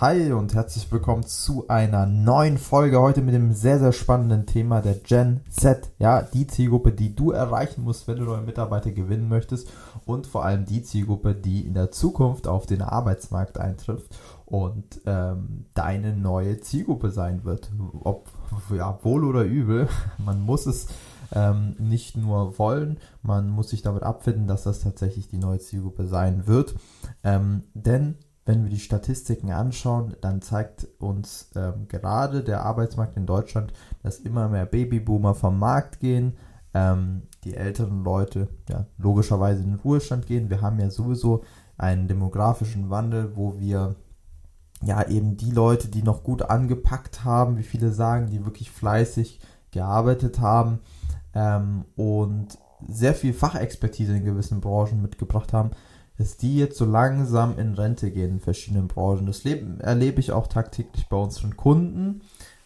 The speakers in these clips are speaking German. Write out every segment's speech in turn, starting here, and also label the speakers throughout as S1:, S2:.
S1: Hi und herzlich willkommen zu einer neuen Folge heute mit dem sehr, sehr spannenden Thema der Gen Z. Ja, die Zielgruppe, die du erreichen musst, wenn du neue Mitarbeiter gewinnen möchtest und vor allem die Zielgruppe, die in der Zukunft auf den Arbeitsmarkt eintrifft und ähm, deine neue Zielgruppe sein wird. Ob ja, wohl oder übel, man muss es ähm, nicht nur wollen, man muss sich damit abfinden, dass das tatsächlich die neue Zielgruppe sein wird. Ähm, denn wenn wir die Statistiken anschauen, dann zeigt uns ähm, gerade der Arbeitsmarkt in Deutschland, dass immer mehr Babyboomer vom Markt gehen, ähm, die älteren Leute ja logischerweise in den Ruhestand gehen. Wir haben ja sowieso einen demografischen Wandel, wo wir ja eben die Leute, die noch gut angepackt haben, wie viele sagen, die wirklich fleißig gearbeitet haben ähm, und sehr viel Fachexpertise in gewissen Branchen mitgebracht haben, dass die jetzt so langsam in Rente gehen in verschiedenen Branchen. Das leben, erlebe ich auch tagtäglich bei unseren Kunden.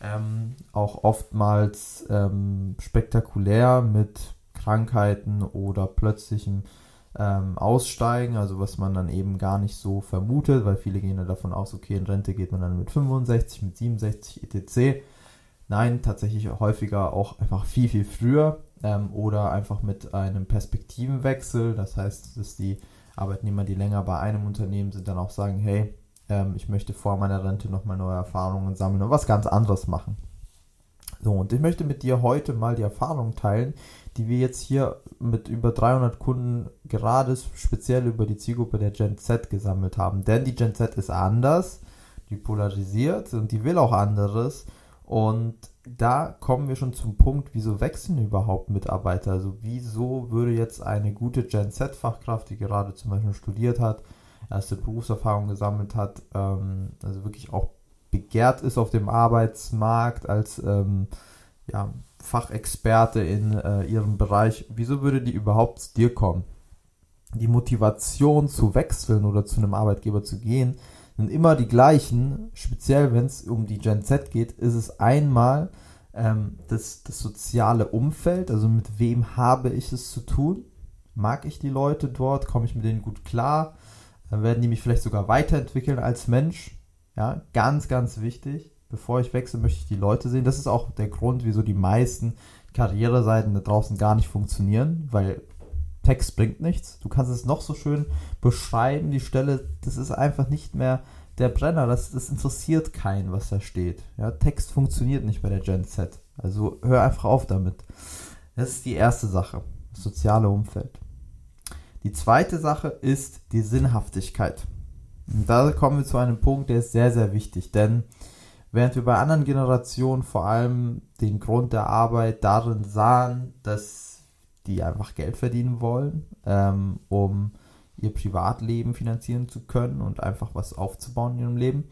S1: Ähm, auch oftmals ähm, spektakulär mit Krankheiten oder plötzlichem ähm, Aussteigen, also was man dann eben gar nicht so vermutet, weil viele gehen ja davon aus, okay, in Rente geht man dann mit 65, mit 67 etc. Nein, tatsächlich häufiger auch einfach viel, viel früher ähm, oder einfach mit einem Perspektivenwechsel. Das heißt, dass die Arbeitnehmer, die länger bei einem Unternehmen sind, dann auch sagen, hey, ähm, ich möchte vor meiner Rente nochmal neue Erfahrungen sammeln und was ganz anderes machen. So, und ich möchte mit dir heute mal die Erfahrung teilen, die wir jetzt hier mit über 300 Kunden gerade speziell über die Zielgruppe der Gen Z gesammelt haben. Denn die Gen Z ist anders, die polarisiert und die will auch anderes. Und da kommen wir schon zum Punkt, wieso wechseln überhaupt Mitarbeiter? Also wieso würde jetzt eine gute Gen Z-Fachkraft, die gerade zum Beispiel studiert hat, erste Berufserfahrung gesammelt hat, ähm, also wirklich auch begehrt ist auf dem Arbeitsmarkt als ähm, ja, Fachexperte in äh, ihrem Bereich, wieso würde die überhaupt zu dir kommen? Die Motivation zu wechseln oder zu einem Arbeitgeber zu gehen, sind immer die gleichen. Speziell wenn es um die Gen Z geht, ist es einmal ähm, das, das soziale Umfeld, also mit wem habe ich es zu tun? Mag ich die Leute dort? Komme ich mit denen gut klar? Dann werden die mich vielleicht sogar weiterentwickeln als Mensch. Ja, ganz, ganz wichtig. Bevor ich wechsle, möchte ich die Leute sehen. Das ist auch der Grund, wieso die meisten Karriereseiten da draußen gar nicht funktionieren, weil Text bringt nichts. Du kannst es noch so schön beschreiben, die Stelle, das ist einfach nicht mehr der Brenner, das, das interessiert keinen, was da steht. Ja, Text funktioniert nicht bei der Gen Z. Also hör einfach auf damit. Das ist die erste Sache, das soziale Umfeld. Die zweite Sache ist die Sinnhaftigkeit. Und da kommen wir zu einem Punkt, der ist sehr, sehr wichtig, denn während wir bei anderen Generationen vor allem den Grund der Arbeit darin sahen, dass die einfach Geld verdienen wollen, ähm, um ihr Privatleben finanzieren zu können und einfach was aufzubauen in ihrem Leben,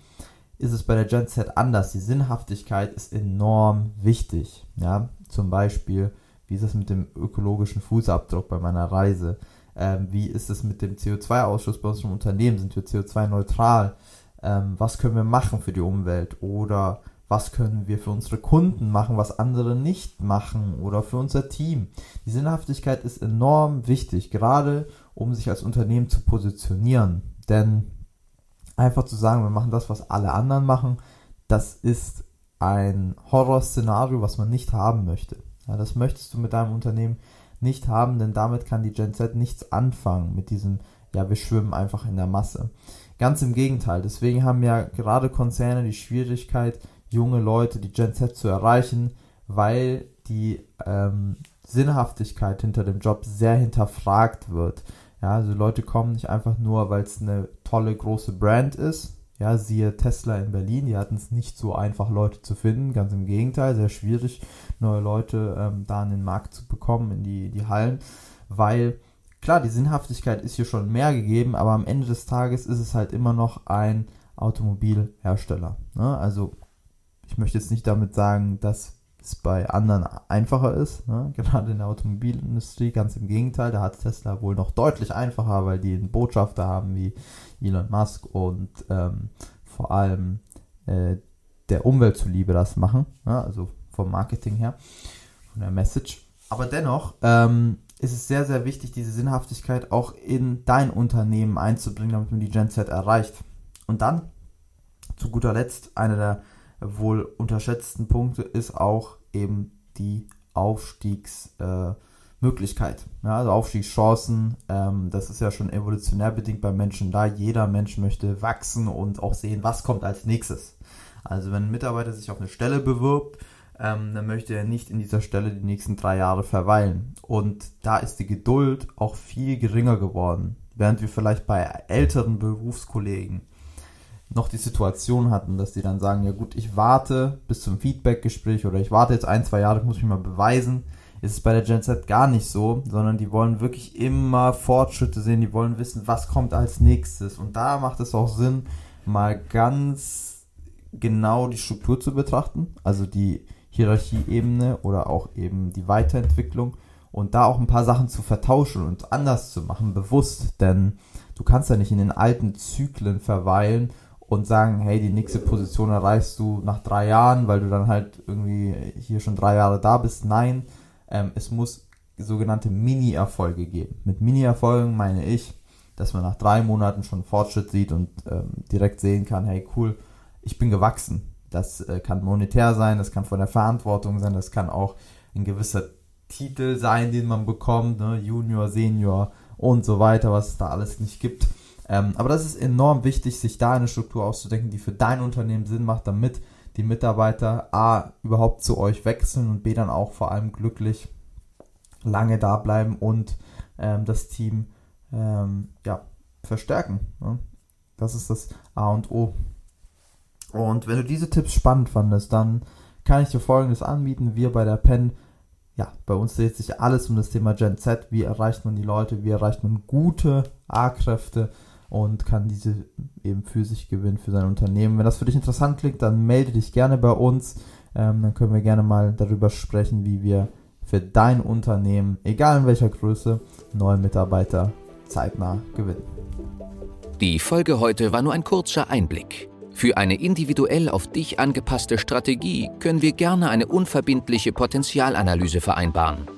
S1: ist es bei der Gen Z anders. Die Sinnhaftigkeit ist enorm wichtig. Ja, zum Beispiel, wie ist es mit dem ökologischen Fußabdruck bei meiner Reise? Ähm, wie ist es mit dem CO2-Ausschuss bei unserem Unternehmen? Sind wir CO2-neutral? Ähm, was können wir machen für die Umwelt? Oder was können wir für unsere Kunden machen, was andere nicht machen oder für unser Team. Die Sinnhaftigkeit ist enorm wichtig, gerade um sich als Unternehmen zu positionieren. Denn einfach zu sagen, wir machen das, was alle anderen machen, das ist ein Horrorszenario, was man nicht haben möchte. Ja, das möchtest du mit deinem Unternehmen nicht haben, denn damit kann die Gen Z nichts anfangen mit diesem, ja, wir schwimmen einfach in der Masse. Ganz im Gegenteil. Deswegen haben ja gerade Konzerne die Schwierigkeit, junge Leute, die Gen Z zu erreichen, weil die ähm, Sinnhaftigkeit hinter dem Job sehr hinterfragt wird. Ja, also Leute kommen nicht einfach nur, weil es eine tolle große Brand ist. Ja, siehe Tesla in Berlin, die hatten es nicht so einfach, Leute zu finden. Ganz im Gegenteil, sehr schwierig, neue Leute ähm, da in den Markt zu bekommen, in die, die Hallen, weil klar, die Sinnhaftigkeit ist hier schon mehr gegeben, aber am Ende des Tages ist es halt immer noch ein Automobilhersteller. Ne? Also ich möchte jetzt nicht damit sagen, dass es bei anderen einfacher ist, ne? gerade in der Automobilindustrie, ganz im Gegenteil, da hat Tesla wohl noch deutlich einfacher, weil die einen Botschafter haben wie Elon Musk und ähm, vor allem äh, der Umwelt zuliebe das machen, ne? also vom Marketing her, von der Message. Aber dennoch ähm, ist es sehr, sehr wichtig, diese Sinnhaftigkeit auch in dein Unternehmen einzubringen, damit man die Gen Z erreicht. Und dann, zu guter Letzt, einer der wohl unterschätzten Punkte ist auch eben die Aufstiegsmöglichkeit. Äh, ja, also Aufstiegschancen, ähm, das ist ja schon evolutionär bedingt bei Menschen da. Jeder Mensch möchte wachsen und auch sehen, was kommt als nächstes. Also wenn ein Mitarbeiter sich auf eine Stelle bewirbt, ähm, dann möchte er nicht in dieser Stelle die nächsten drei Jahre verweilen. Und da ist die Geduld auch viel geringer geworden. Während wir vielleicht bei älteren Berufskollegen noch die Situation hatten, dass die dann sagen, ja gut, ich warte bis zum Feedbackgespräch oder ich warte jetzt ein, zwei Jahre, muss mich mal beweisen, ist es bei der Gen Z gar nicht so, sondern die wollen wirklich immer Fortschritte sehen, die wollen wissen, was kommt als nächstes. Und da macht es auch Sinn, mal ganz genau die Struktur zu betrachten, also die Hierarchieebene oder auch eben die Weiterentwicklung und da auch ein paar Sachen zu vertauschen und anders zu machen, bewusst, denn du kannst ja nicht in den alten Zyklen verweilen und sagen, hey, die nächste Position erreichst du nach drei Jahren, weil du dann halt irgendwie hier schon drei Jahre da bist. Nein, ähm, es muss sogenannte Mini-Erfolge geben. Mit Mini-Erfolgen meine ich, dass man nach drei Monaten schon Fortschritt sieht und ähm, direkt sehen kann, hey, cool, ich bin gewachsen. Das äh, kann monetär sein, das kann von der Verantwortung sein, das kann auch ein gewisser Titel sein, den man bekommt, ne? Junior, Senior und so weiter, was es da alles nicht gibt. Ähm, aber das ist enorm wichtig, sich da eine Struktur auszudenken, die für dein Unternehmen Sinn macht, damit die Mitarbeiter A überhaupt zu euch wechseln und B dann auch vor allem glücklich lange da bleiben und ähm, das Team ähm, ja, verstärken. Ne? Das ist das A und O. Und wenn du diese Tipps spannend fandest, dann kann ich dir folgendes anbieten. Wir bei der Pen, ja, bei uns dreht sich alles um das Thema Gen Z. Wie erreicht man die Leute? Wie erreicht man gute A-Kräfte? Und kann diese eben für sich gewinnen, für sein Unternehmen. Wenn das für dich interessant klingt, dann melde dich gerne bei uns. Ähm, dann können wir gerne mal darüber sprechen, wie wir für dein Unternehmen, egal in welcher Größe, neue Mitarbeiter zeitnah gewinnen.
S2: Die Folge heute war nur ein kurzer Einblick. Für eine individuell auf dich angepasste Strategie können wir gerne eine unverbindliche Potenzialanalyse vereinbaren.